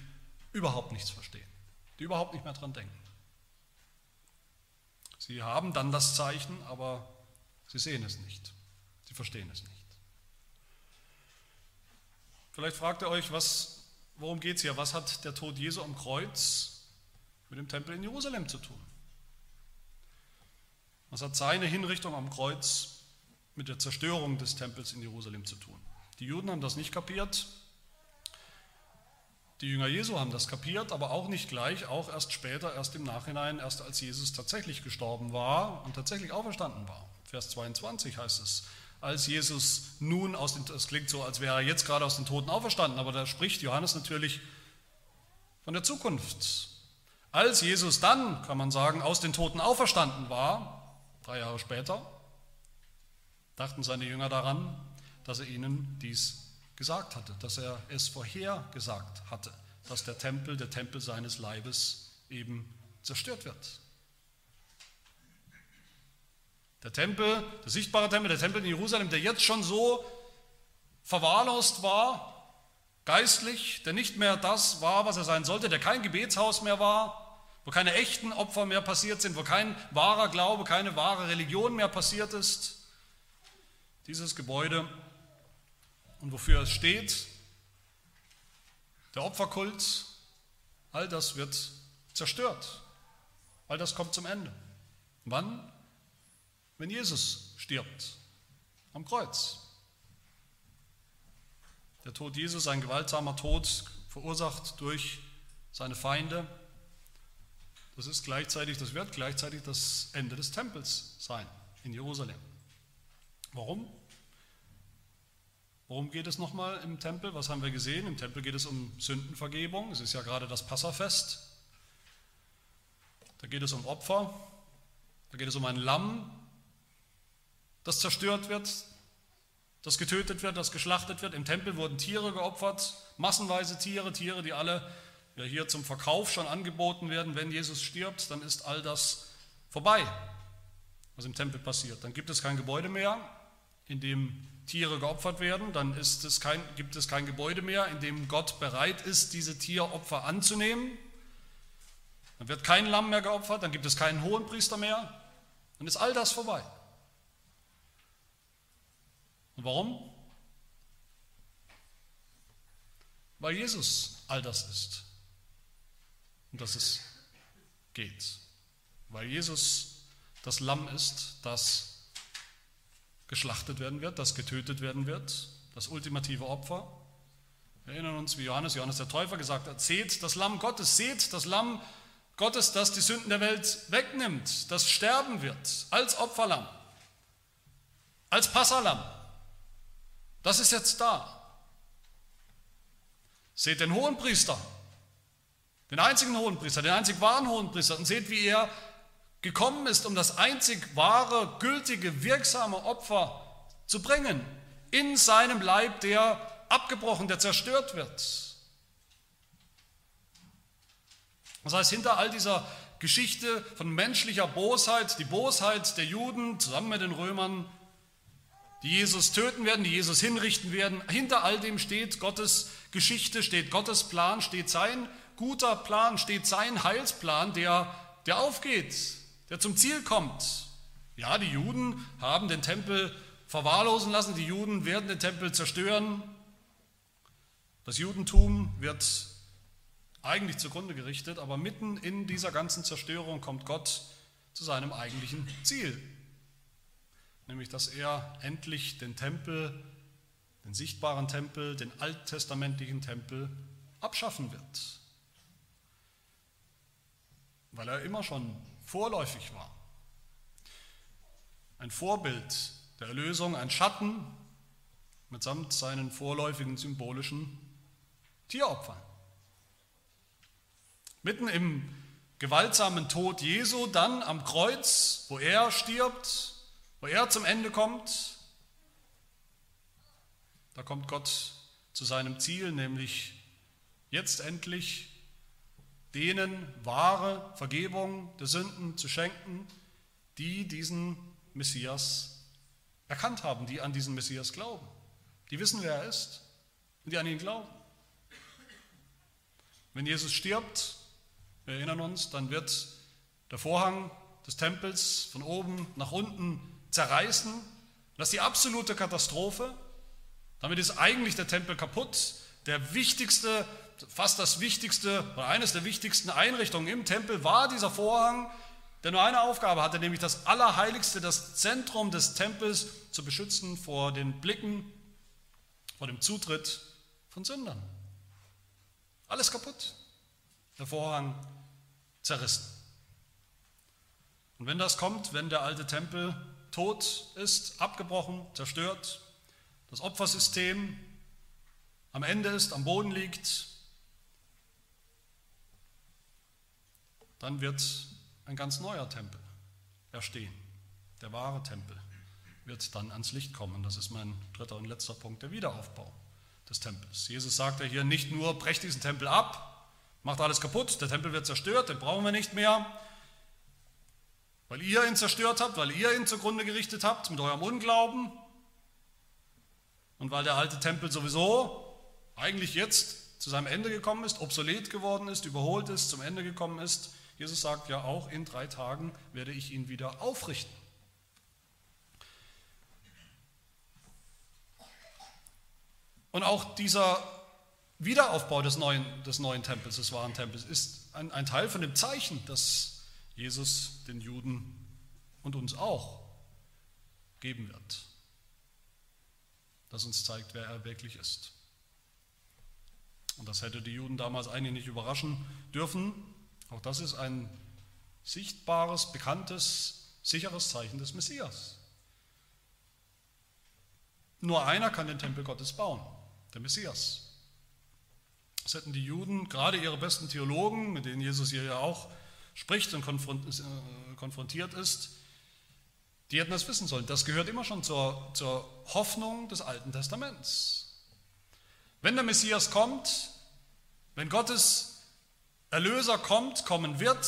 überhaupt nichts verstehen, die überhaupt nicht mehr dran denken. Sie haben dann das Zeichen, aber sie sehen es nicht, sie verstehen es nicht. Vielleicht fragt ihr euch, was Worum geht es hier? Was hat der Tod Jesu am Kreuz mit dem Tempel in Jerusalem zu tun? Was hat seine Hinrichtung am Kreuz mit der Zerstörung des Tempels in Jerusalem zu tun? Die Juden haben das nicht kapiert. Die Jünger Jesu haben das kapiert, aber auch nicht gleich, auch erst später, erst im Nachhinein, erst als Jesus tatsächlich gestorben war und tatsächlich auferstanden war. Vers 22 heißt es, als Jesus nun aus den, es klingt so, als wäre er jetzt gerade aus den Toten auferstanden, aber da spricht Johannes natürlich von der Zukunft. Als Jesus dann, kann man sagen, aus den Toten auferstanden war, drei Jahre später, dachten seine Jünger daran, dass er ihnen dies gesagt hatte, dass er es vorhergesagt hatte, dass der Tempel, der Tempel seines Leibes eben zerstört wird. Der Tempel, der sichtbare Tempel, der Tempel in Jerusalem, der jetzt schon so verwahrlost war, geistlich, der nicht mehr das war, was er sein sollte, der kein Gebetshaus mehr war, wo keine echten Opfer mehr passiert sind, wo kein wahrer Glaube, keine wahre Religion mehr passiert ist. Dieses Gebäude und wofür es steht, der Opferkult, all das wird zerstört. All das kommt zum Ende. Wann? Wenn Jesus stirbt am Kreuz. Der Tod Jesus, ein gewaltsamer Tod, verursacht durch seine Feinde, das ist gleichzeitig, das wird gleichzeitig das Ende des Tempels sein in Jerusalem. Warum? Worum geht es nochmal im Tempel? Was haben wir gesehen? Im Tempel geht es um Sündenvergebung. Es ist ja gerade das Passafest. Da geht es um Opfer. Da geht es um ein Lamm, das zerstört wird, das getötet wird, das geschlachtet wird. Im Tempel wurden Tiere geopfert, massenweise Tiere, Tiere, die alle ja, hier zum Verkauf schon angeboten werden. Wenn Jesus stirbt, dann ist all das vorbei, was im Tempel passiert. Dann gibt es kein Gebäude mehr, in dem Tiere geopfert werden. Dann ist es kein, gibt es kein Gebäude mehr, in dem Gott bereit ist, diese Tieropfer anzunehmen. Dann wird kein Lamm mehr geopfert, dann gibt es keinen Hohenpriester mehr. Dann ist all das vorbei. Und warum? Weil Jesus all das ist. Und dass es geht. Weil Jesus das Lamm ist, das geschlachtet werden wird, das getötet werden wird, das ultimative Opfer. Wir erinnern uns, wie Johannes, Johannes der Täufer gesagt hat, seht das Lamm Gottes, seht das Lamm Gottes, das die Sünden der Welt wegnimmt, das sterben wird, als Opferlamm, als Passalam. Das ist jetzt da. Seht den Hohenpriester, den einzigen Hohenpriester, den einzig wahren Hohenpriester und seht, wie er gekommen ist, um das einzig wahre, gültige, wirksame Opfer zu bringen in seinem Leib, der abgebrochen, der zerstört wird. Das heißt, hinter all dieser Geschichte von menschlicher Bosheit, die Bosheit der Juden zusammen mit den Römern, die Jesus töten werden, die Jesus hinrichten werden, hinter all dem steht Gottes Geschichte, steht Gottes Plan, steht sein guter Plan, steht sein Heilsplan, der, der aufgeht, der zum Ziel kommt. Ja, die Juden haben den Tempel verwahrlosen lassen, die Juden werden den Tempel zerstören. Das Judentum wird eigentlich zugrunde gerichtet, aber mitten in dieser ganzen Zerstörung kommt Gott zu seinem eigentlichen Ziel, nämlich dass er endlich den Tempel, den sichtbaren Tempel, den alttestamentlichen Tempel abschaffen wird, weil er immer schon vorläufig war. Ein Vorbild der Erlösung, ein Schatten mitsamt seinen vorläufigen symbolischen Tieropfern. Mitten im gewaltsamen Tod Jesu, dann am Kreuz, wo er stirbt, wo er zum Ende kommt, da kommt Gott zu seinem Ziel, nämlich jetzt endlich denen wahre Vergebung der Sünden zu schenken, die diesen Messias erkannt haben, die an diesen Messias glauben. Die wissen, wer er ist und die an ihn glauben. Wenn Jesus stirbt, wir erinnern uns, dann wird der Vorhang des Tempels von oben nach unten zerreißen. Das ist die absolute Katastrophe. Damit ist eigentlich der Tempel kaputt. Der wichtigste fast das wichtigste oder eines der wichtigsten Einrichtungen im Tempel war dieser Vorhang, der nur eine Aufgabe hatte, nämlich das Allerheiligste, das Zentrum des Tempels zu beschützen vor den Blicken, vor dem Zutritt von Sündern. Alles kaputt. Der Vorhang zerrissen. Und wenn das kommt, wenn der alte Tempel tot ist, abgebrochen, zerstört, das Opfersystem am Ende ist, am Boden liegt, dann wird ein ganz neuer Tempel erstehen. Der wahre Tempel wird dann ans Licht kommen. Das ist mein dritter und letzter Punkt, der Wiederaufbau des Tempels. Jesus sagt ja hier nicht nur, brecht diesen Tempel ab, macht alles kaputt, der Tempel wird zerstört, den brauchen wir nicht mehr, weil ihr ihn zerstört habt, weil ihr ihn zugrunde gerichtet habt mit eurem Unglauben und weil der alte Tempel sowieso eigentlich jetzt zu seinem Ende gekommen ist, obsolet geworden ist, überholt ist, zum Ende gekommen ist, Jesus sagt ja auch, in drei Tagen werde ich ihn wieder aufrichten. Und auch dieser Wiederaufbau des neuen, des neuen Tempels, des wahren Tempels, ist ein, ein Teil von dem Zeichen, das Jesus den Juden und uns auch geben wird, das uns zeigt, wer er wirklich ist. Und das hätte die Juden damals eigentlich nicht überraschen dürfen, auch das ist ein sichtbares, bekanntes, sicheres Zeichen des Messias. Nur einer kann den Tempel Gottes bauen, der Messias. Das hätten die Juden, gerade ihre besten Theologen, mit denen Jesus hier ja auch spricht und äh, konfrontiert ist, die hätten das wissen sollen. Das gehört immer schon zur, zur Hoffnung des Alten Testaments. Wenn der Messias kommt, wenn Gottes Erlöser kommt, kommen wird,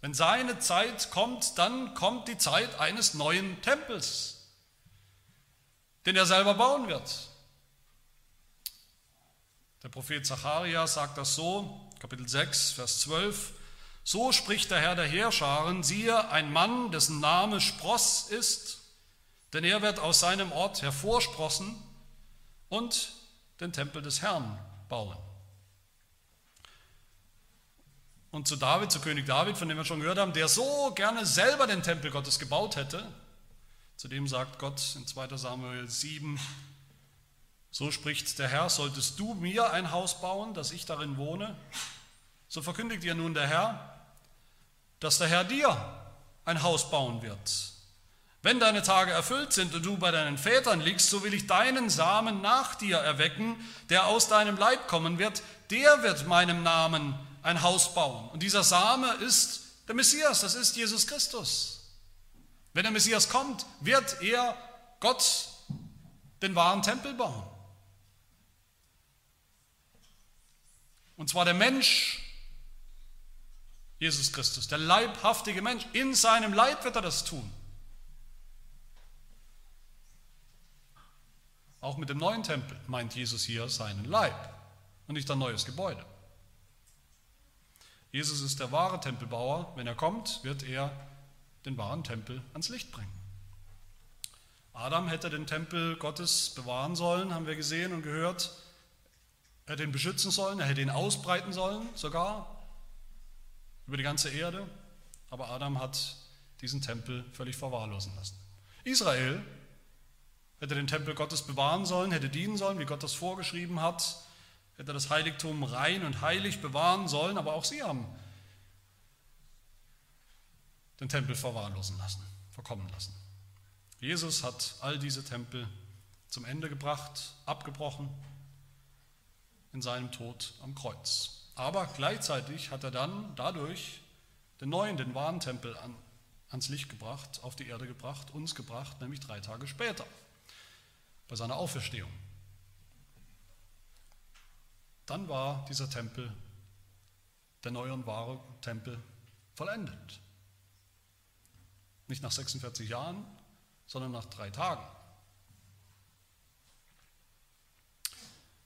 wenn seine Zeit kommt, dann kommt die Zeit eines neuen Tempels, den er selber bauen wird. Der Prophet Zacharia sagt das so, Kapitel 6, Vers 12. So spricht der Herr der Heerscharen, siehe, ein Mann, dessen Name Spross ist, Denn er wird aus seinem Ort hervorsprossen und den Tempel des Herrn bauen. Und zu David, zu König David, von dem wir schon gehört haben, der so gerne selber den Tempel Gottes gebaut hätte, zu dem sagt Gott in 2 Samuel 7, so spricht der Herr, solltest du mir ein Haus bauen, dass ich darin wohne, so verkündigt dir nun der Herr, dass der Herr dir ein Haus bauen wird. Wenn deine Tage erfüllt sind und du bei deinen Vätern liegst, so will ich deinen Samen nach dir erwecken, der aus deinem Leib kommen wird, der wird meinem Namen ein Haus bauen. Und dieser Same ist der Messias, das ist Jesus Christus. Wenn der Messias kommt, wird er Gott den wahren Tempel bauen. Und zwar der Mensch, Jesus Christus, der leibhaftige Mensch, in seinem Leib wird er das tun. Auch mit dem neuen Tempel meint Jesus hier seinen Leib und nicht ein neues Gebäude. Jesus ist der wahre Tempelbauer. Wenn er kommt, wird er den wahren Tempel ans Licht bringen. Adam hätte den Tempel Gottes bewahren sollen, haben wir gesehen und gehört. Er hätte ihn beschützen sollen, er hätte ihn ausbreiten sollen, sogar über die ganze Erde. Aber Adam hat diesen Tempel völlig verwahrlosen lassen. Israel hätte den Tempel Gottes bewahren sollen, hätte dienen sollen, wie Gott das vorgeschrieben hat, hätte das Heiligtum rein und heilig bewahren sollen, aber auch sie haben den Tempel verwahrlosen lassen, verkommen lassen. Jesus hat all diese Tempel zum Ende gebracht, abgebrochen in seinem Tod am Kreuz. Aber gleichzeitig hat er dann dadurch den neuen, den wahren Tempel an, ans Licht gebracht, auf die Erde gebracht, uns gebracht, nämlich drei Tage später, bei seiner Auferstehung. Dann war dieser Tempel, der neue und wahre Tempel, vollendet. Nicht nach 46 Jahren, sondern nach drei Tagen.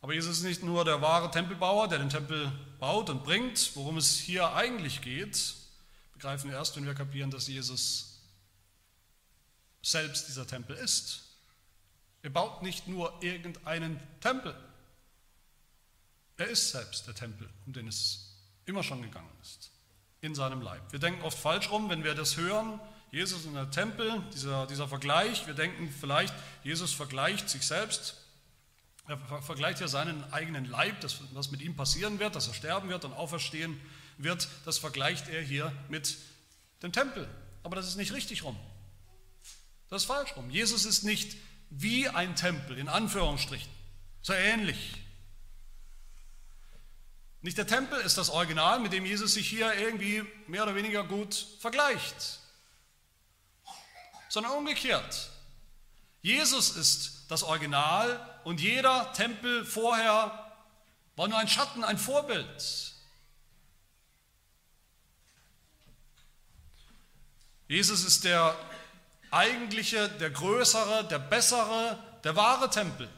Aber Jesus ist nicht nur der wahre Tempelbauer, der den Tempel baut und bringt. Worum es hier eigentlich geht, begreifen wir erst, wenn wir kapieren, dass Jesus selbst dieser Tempel ist. Er baut nicht nur irgendeinen Tempel, er ist selbst der Tempel, um den es immer schon gegangen ist, in seinem Leib. Wir denken oft falsch rum, wenn wir das hören, Jesus in der Tempel, dieser, dieser Vergleich, wir denken vielleicht, Jesus vergleicht sich selbst, er vergleicht ja seinen eigenen Leib, das, was mit ihm passieren wird, dass er sterben wird und auferstehen wird, das vergleicht er hier mit dem Tempel. Aber das ist nicht richtig rum. Das ist falsch rum. Jesus ist nicht wie ein Tempel, in Anführungsstrichen, so ähnlich nicht der Tempel ist das Original, mit dem Jesus sich hier irgendwie mehr oder weniger gut vergleicht, sondern umgekehrt. Jesus ist das Original und jeder Tempel vorher war nur ein Schatten, ein Vorbild. Jesus ist der eigentliche, der größere, der bessere, der wahre Tempel.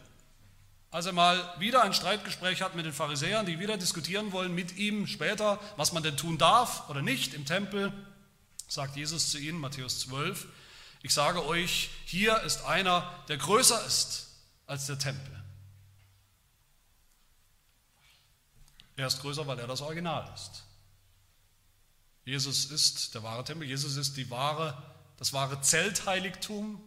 Als er mal wieder ein Streitgespräch hat mit den Pharisäern, die wieder diskutieren wollen mit ihm später, was man denn tun darf oder nicht im Tempel, sagt Jesus zu ihnen, Matthäus 12, ich sage euch, hier ist einer, der größer ist als der Tempel. Er ist größer, weil er das Original ist. Jesus ist der wahre Tempel, Jesus ist die wahre, das wahre Zeltheiligtum,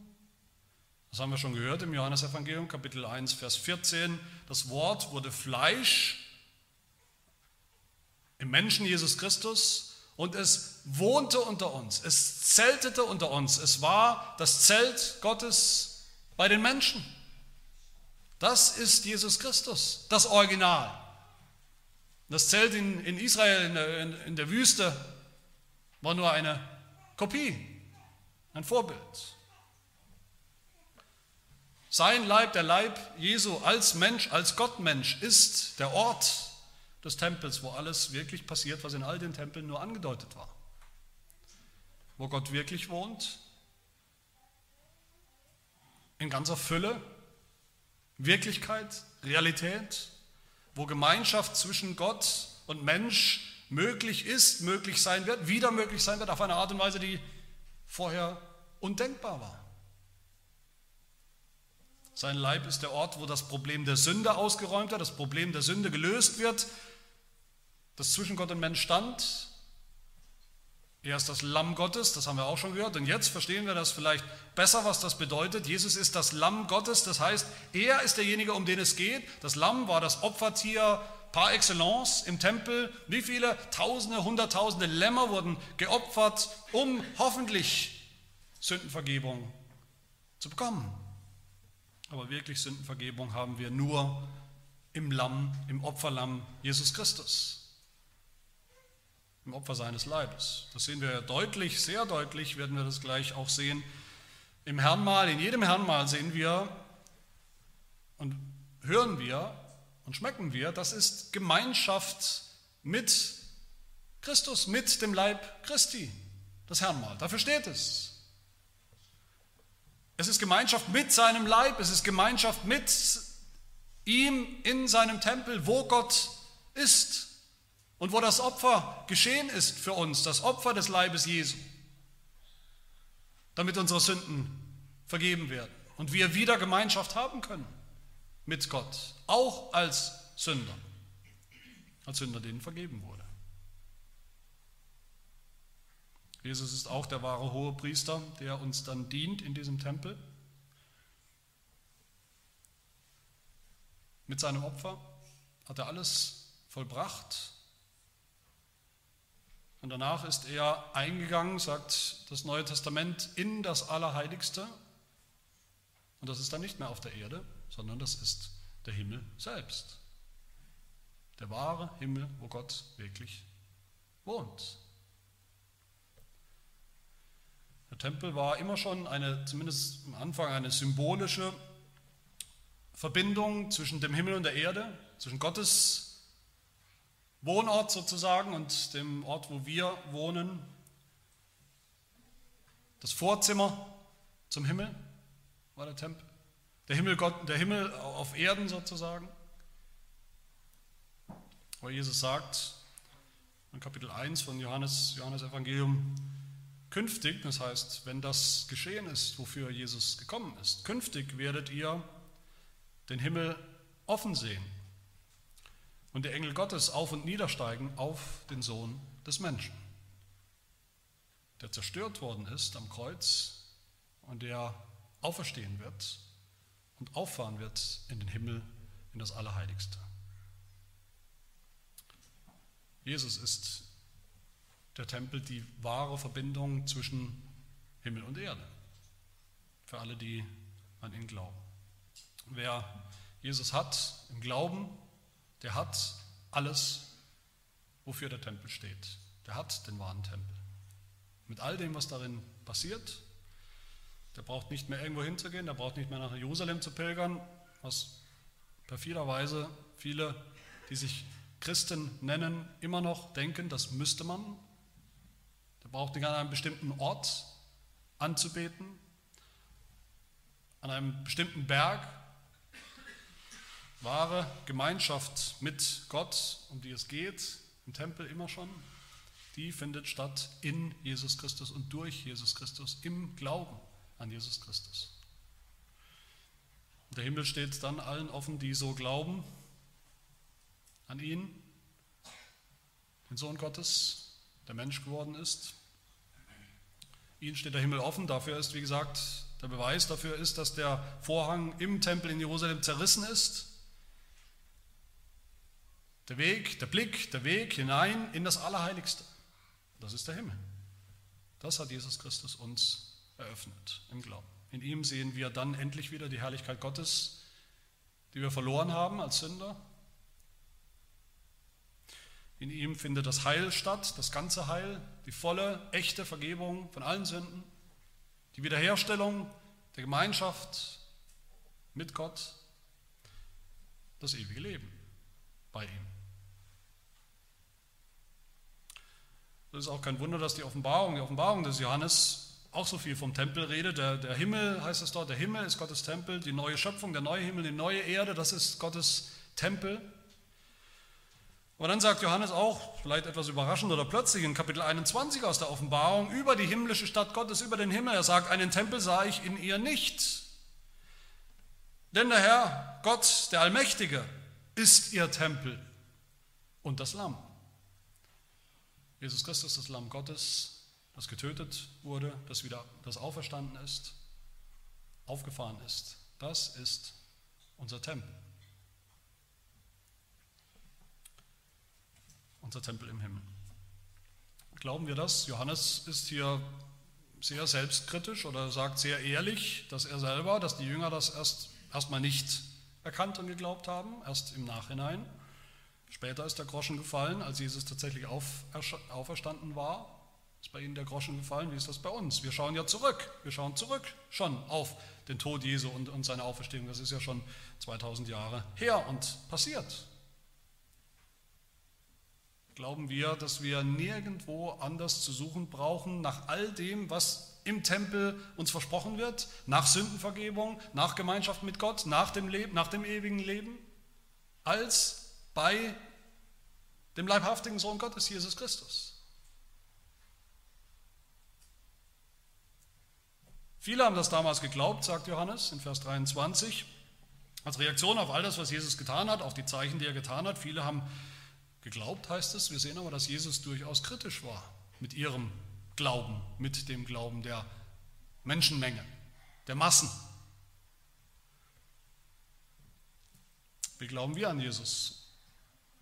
das haben wir schon gehört im Johannesevangelium, Kapitel 1, Vers 14. Das Wort wurde Fleisch im Menschen Jesus Christus und es wohnte unter uns. Es zeltete unter uns. Es war das Zelt Gottes bei den Menschen. Das ist Jesus Christus, das Original. Das Zelt in, in Israel, in der, in, in der Wüste, war nur eine Kopie, ein Vorbild. Sein Leib, der Leib Jesu als Mensch, als Gottmensch ist der Ort des Tempels, wo alles wirklich passiert, was in all den Tempeln nur angedeutet war. Wo Gott wirklich wohnt, in ganzer Fülle, Wirklichkeit, Realität, wo Gemeinschaft zwischen Gott und Mensch möglich ist, möglich sein wird, wieder möglich sein wird, auf eine Art und Weise, die vorher undenkbar war. Sein Leib ist der Ort, wo das Problem der Sünde ausgeräumt wird, das Problem der Sünde gelöst wird, das zwischen Gott und Mensch stand. Er ist das Lamm Gottes, das haben wir auch schon gehört. Und jetzt verstehen wir das vielleicht besser, was das bedeutet. Jesus ist das Lamm Gottes, das heißt, er ist derjenige, um den es geht. Das Lamm war das Opfertier par excellence im Tempel. Wie viele Tausende, Hunderttausende Lämmer wurden geopfert, um hoffentlich Sündenvergebung zu bekommen. Aber wirklich Sündenvergebung haben wir nur im Lamm, im Opferlamm Jesus Christus im Opfer seines Leibes. Das sehen wir deutlich, sehr deutlich, werden wir das gleich auch sehen. Im Herrnmal, in jedem Herrnmal sehen wir und hören wir und schmecken wir, das ist Gemeinschaft mit Christus, mit dem Leib Christi, das Herrnmal. Dafür steht es. Es ist Gemeinschaft mit seinem Leib, es ist Gemeinschaft mit ihm in seinem Tempel, wo Gott ist. Und wo das Opfer geschehen ist für uns, das Opfer des Leibes Jesu, damit unsere Sünden vergeben werden und wir wieder Gemeinschaft haben können mit Gott, auch als Sünder, als Sünder, denen vergeben wurde. Jesus ist auch der wahre hohe Priester, der uns dann dient in diesem Tempel. Mit seinem Opfer hat er alles vollbracht, und danach ist er eingegangen, sagt das Neue Testament, in das Allerheiligste. Und das ist dann nicht mehr auf der Erde, sondern das ist der Himmel selbst. Der wahre Himmel, wo Gott wirklich wohnt. Der Tempel war immer schon eine, zumindest am Anfang, eine symbolische Verbindung zwischen dem Himmel und der Erde, zwischen Gottes Wohnort sozusagen und dem Ort, wo wir wohnen. Das Vorzimmer zum Himmel war der Tempel. Der Himmel, Gott, der Himmel auf Erden sozusagen. Wo Jesus sagt, in Kapitel 1 von Johannes, Johannes Evangelium, künftig, das heißt, wenn das geschehen ist, wofür Jesus gekommen ist, künftig werdet ihr den Himmel offen sehen und der Engel Gottes auf und niedersteigen auf den Sohn des Menschen, der zerstört worden ist am Kreuz und der auferstehen wird und auffahren wird in den Himmel, in das Allerheiligste. Jesus ist der Tempel, die wahre Verbindung zwischen Himmel und Erde, für alle, die an ihn glauben. Wer Jesus hat im Glauben, der hat alles, wofür der Tempel steht. Der hat den wahren Tempel. Mit all dem, was darin passiert, der braucht nicht mehr irgendwo hinzugehen, der braucht nicht mehr nach Jerusalem zu pilgern, was perfiderweise viele, die sich Christen nennen, immer noch denken, das müsste man. Der braucht nicht an einem bestimmten Ort anzubeten, an einem bestimmten Berg wahre Gemeinschaft mit Gott, um die es geht, im Tempel immer schon, die findet statt in Jesus Christus und durch Jesus Christus, im Glauben an Jesus Christus. Der Himmel steht dann allen offen, die so glauben an ihn, den Sohn Gottes, der Mensch geworden ist. Ihnen steht der Himmel offen, dafür ist, wie gesagt, der Beweis dafür ist, dass der Vorhang im Tempel in Jerusalem zerrissen ist der Weg, der Blick, der Weg hinein in das Allerheiligste. Das ist der Himmel. Das hat Jesus Christus uns eröffnet im Glauben. In ihm sehen wir dann endlich wieder die Herrlichkeit Gottes, die wir verloren haben als Sünder. In ihm findet das Heil statt, das ganze Heil, die volle, echte Vergebung von allen Sünden, die Wiederherstellung der Gemeinschaft mit Gott, das ewige Leben bei ihm. Das ist auch kein Wunder, dass die Offenbarung, die Offenbarung des Johannes auch so viel vom Tempel redet. Der, der Himmel heißt es dort, der Himmel ist Gottes Tempel, die neue Schöpfung, der neue Himmel, die neue Erde, das ist Gottes Tempel. Aber dann sagt Johannes auch, vielleicht etwas überraschend oder plötzlich in Kapitel 21 aus der Offenbarung, über die himmlische Stadt Gottes, über den Himmel. Er sagt, einen Tempel sah ich in ihr nicht. Denn der Herr, Gott, der Allmächtige, ist ihr Tempel und das Lamm. Jesus Christus, das Lamm Gottes, das getötet wurde, das wieder das auferstanden ist, aufgefahren ist. Das ist unser Tempel. Unser Tempel im Himmel. Glauben wir das? Johannes ist hier sehr selbstkritisch oder sagt sehr ehrlich, dass er selber, dass die Jünger das erst erstmal nicht erkannt und geglaubt haben, erst im Nachhinein. Später ist der Groschen gefallen, als Jesus tatsächlich auferstanden war. Ist bei Ihnen der Groschen gefallen? Wie ist das bei uns? Wir schauen ja zurück. Wir schauen zurück schon auf den Tod Jesu und, und seine Auferstehung. Das ist ja schon 2000 Jahre her und passiert. Glauben wir, dass wir nirgendwo anders zu suchen brauchen nach all dem, was im Tempel uns versprochen wird, nach Sündenvergebung, nach Gemeinschaft mit Gott, nach dem, Leben, nach dem ewigen Leben, als bei dem leibhaftigen Sohn Gottes, Jesus Christus. Viele haben das damals geglaubt, sagt Johannes in Vers 23, als Reaktion auf all das, was Jesus getan hat, auf die Zeichen, die er getan hat. Viele haben geglaubt, heißt es. Wir sehen aber, dass Jesus durchaus kritisch war mit ihrem Glauben, mit dem Glauben der Menschenmenge, der Massen. Wie glauben wir an Jesus?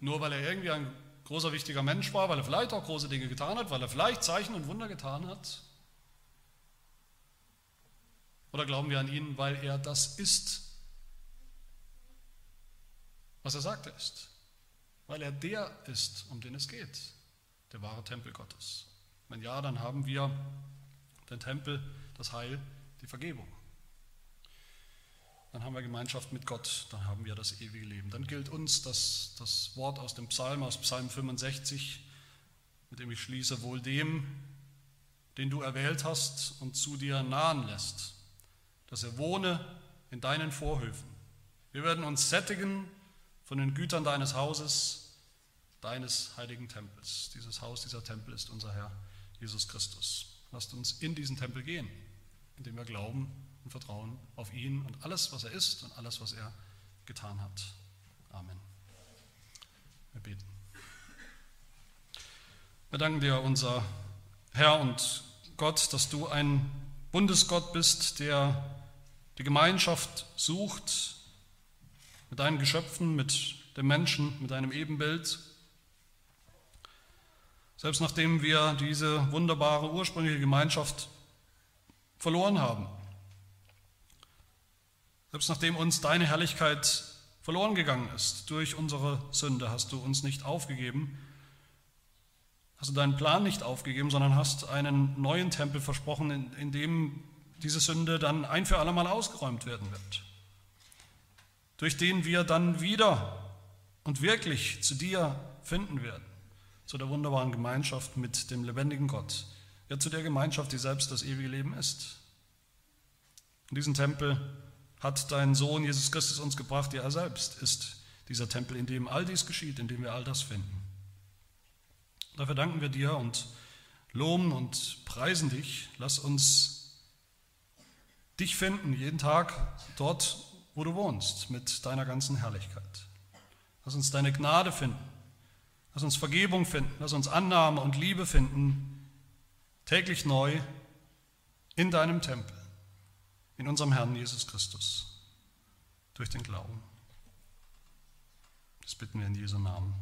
Nur weil er irgendwie ein großer, wichtiger Mensch war, weil er vielleicht auch große Dinge getan hat, weil er vielleicht Zeichen und Wunder getan hat? Oder glauben wir an ihn, weil er das ist, was er sagt er ist? Weil er der ist, um den es geht, der wahre Tempel Gottes. Wenn ja, dann haben wir den Tempel, das Heil, die Vergebung. Dann haben wir Gemeinschaft mit Gott, dann haben wir das ewige Leben. Dann gilt uns das, das Wort aus dem Psalm, aus Psalm 65, mit dem ich schließe, wohl dem, den du erwählt hast und zu dir nahen lässt, dass er wohne in deinen Vorhöfen. Wir werden uns sättigen von den Gütern deines Hauses, deines heiligen Tempels. Dieses Haus, dieser Tempel ist unser Herr Jesus Christus. Lasst uns in diesen Tempel gehen, indem wir glauben und vertrauen auf ihn und alles, was er ist und alles, was er getan hat. Amen. Wir beten. Wir danken dir, unser Herr und Gott, dass du ein Bundesgott bist, der die Gemeinschaft sucht mit deinen Geschöpfen, mit dem Menschen, mit deinem Ebenbild selbst nachdem wir diese wunderbare ursprüngliche Gemeinschaft verloren haben. Selbst nachdem uns deine Herrlichkeit verloren gegangen ist durch unsere Sünde, hast du uns nicht aufgegeben, hast du deinen Plan nicht aufgegeben, sondern hast einen neuen Tempel versprochen, in, in dem diese Sünde dann ein für allemal ausgeräumt werden wird, durch den wir dann wieder und wirklich zu dir finden werden. Zu der wunderbaren Gemeinschaft mit dem lebendigen Gott, ja zu der Gemeinschaft, die selbst das ewige Leben ist. In diesen Tempel hat dein Sohn Jesus Christus uns gebracht, ja er selbst ist dieser Tempel, in dem all dies geschieht, in dem wir all das finden. Dafür danken wir dir und loben und preisen dich. Lass uns dich finden, jeden Tag dort, wo du wohnst, mit deiner ganzen Herrlichkeit. Lass uns deine Gnade finden Lass uns Vergebung finden, lass uns Annahme und Liebe finden, täglich neu in deinem Tempel, in unserem Herrn Jesus Christus, durch den Glauben. Das bitten wir in Jesu Namen.